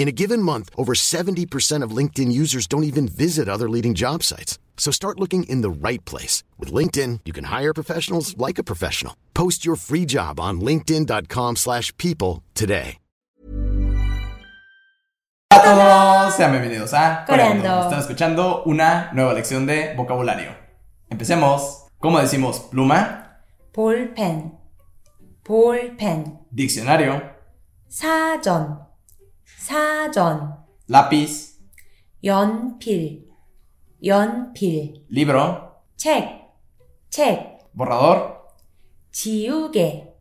In a given month, over 70% of LinkedIn users don't even visit other leading job sites. So start looking in the right place. With LinkedIn, you can hire professionals like a professional. Post your free job on linkedin.com slash people today. Hola a todos, sean bienvenidos a Coreando. Están escuchando una nueva lección de vocabulario. Empecemos. ¿Cómo decimos pluma? Ballpen. Ballpen. Diccionario. 사전. 사전, Lápiz. 연필, 연필, Libro. 책, 책, Borrador. 지우개,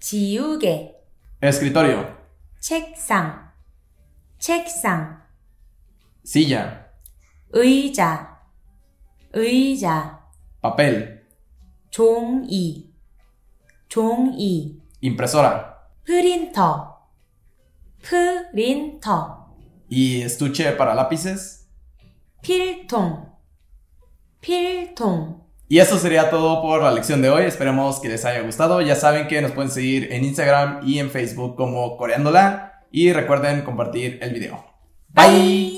지우개, Escritorio. 책상, 책상, Silla. 의자, 의자, Papel. 종이, 종이, Impresora. 프린터, 프린터, Y estuche para lápices. 필통, 필통, Y eso sería todo por la lección de hoy. Esperemos que les haya gustado. Ya saben que nos pueden seguir en Instagram y en Facebook como Coreándola. Y recuerden compartir el video. Bye.